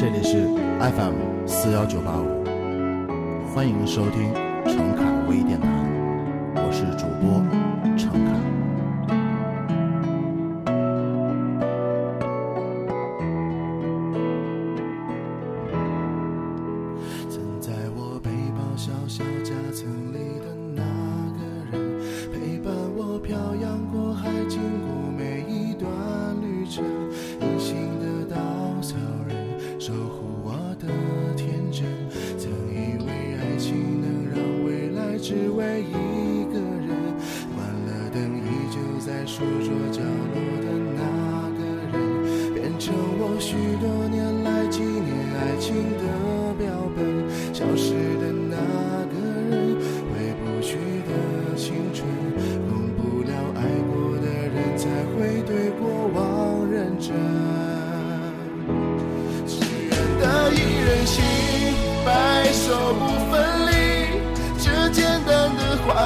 这里是 FM 四幺九八五，欢迎收听陈侃微电台，我是主播只为一个人，关了灯依旧在书桌角落的那个人，变成我许多年来纪念爱情的标本。消失的那个人，回不去的青春，忘不了爱过的人，才会对过往认真。只愿得一人心，白首不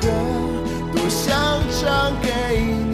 歌，多想唱给你。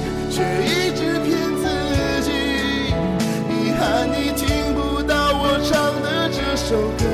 却一直骗自己。遗憾你听不到我唱的这首歌，